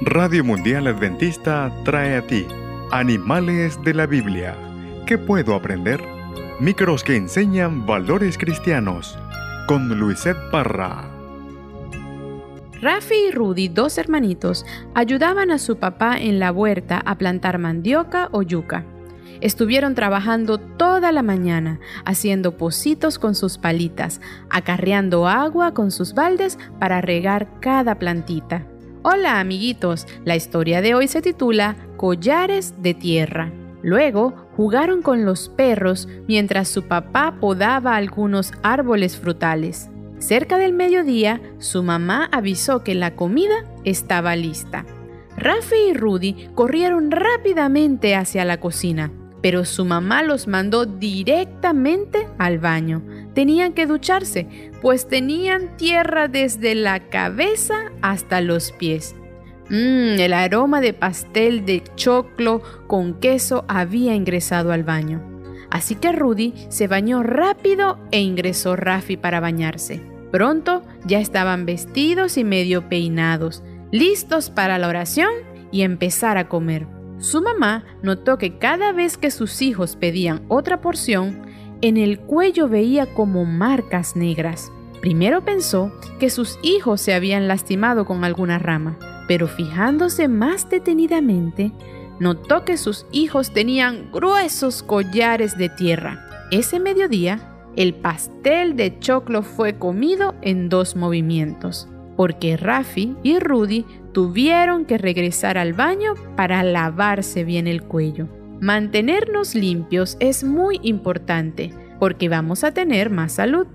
Radio Mundial Adventista trae a ti Animales de la Biblia. ¿Qué puedo aprender? Micros que enseñan valores cristianos. Con Luisette Parra. Rafi y Rudy, dos hermanitos, ayudaban a su papá en la huerta a plantar mandioca o yuca. Estuvieron trabajando toda la mañana, haciendo pocitos con sus palitas, acarreando agua con sus baldes para regar cada plantita. Hola amiguitos, la historia de hoy se titula Collares de Tierra. Luego jugaron con los perros mientras su papá podaba algunos árboles frutales. Cerca del mediodía, su mamá avisó que la comida estaba lista. Rafi y Rudy corrieron rápidamente hacia la cocina pero su mamá los mandó directamente al baño. Tenían que ducharse, pues tenían tierra desde la cabeza hasta los pies. Mmm, el aroma de pastel de choclo con queso había ingresado al baño. Así que Rudy se bañó rápido e ingresó Rafi para bañarse. Pronto ya estaban vestidos y medio peinados, listos para la oración y empezar a comer. Su mamá notó que cada vez que sus hijos pedían otra porción, en el cuello veía como marcas negras. Primero pensó que sus hijos se habían lastimado con alguna rama, pero fijándose más detenidamente, notó que sus hijos tenían gruesos collares de tierra. Ese mediodía, el pastel de choclo fue comido en dos movimientos porque Rafi y Rudy tuvieron que regresar al baño para lavarse bien el cuello. Mantenernos limpios es muy importante porque vamos a tener más salud.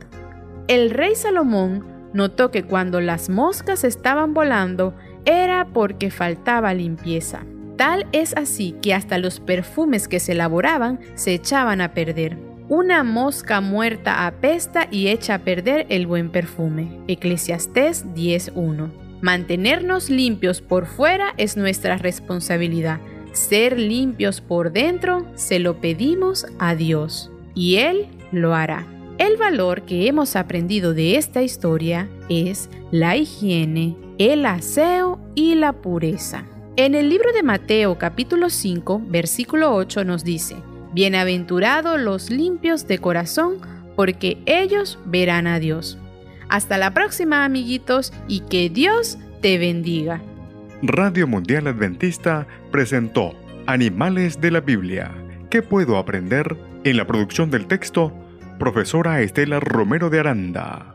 El rey Salomón notó que cuando las moscas estaban volando era porque faltaba limpieza. Tal es así que hasta los perfumes que se elaboraban se echaban a perder. Una mosca muerta apesta y echa a perder el buen perfume. Eclesiastés 10.1. Mantenernos limpios por fuera es nuestra responsabilidad. Ser limpios por dentro se lo pedimos a Dios y Él lo hará. El valor que hemos aprendido de esta historia es la higiene, el aseo y la pureza. En el libro de Mateo capítulo 5, versículo 8 nos dice, Bienaventurados los limpios de corazón, porque ellos verán a Dios. Hasta la próxima, amiguitos, y que Dios te bendiga. Radio Mundial Adventista presentó Animales de la Biblia. ¿Qué puedo aprender? En la producción del texto, profesora Estela Romero de Aranda.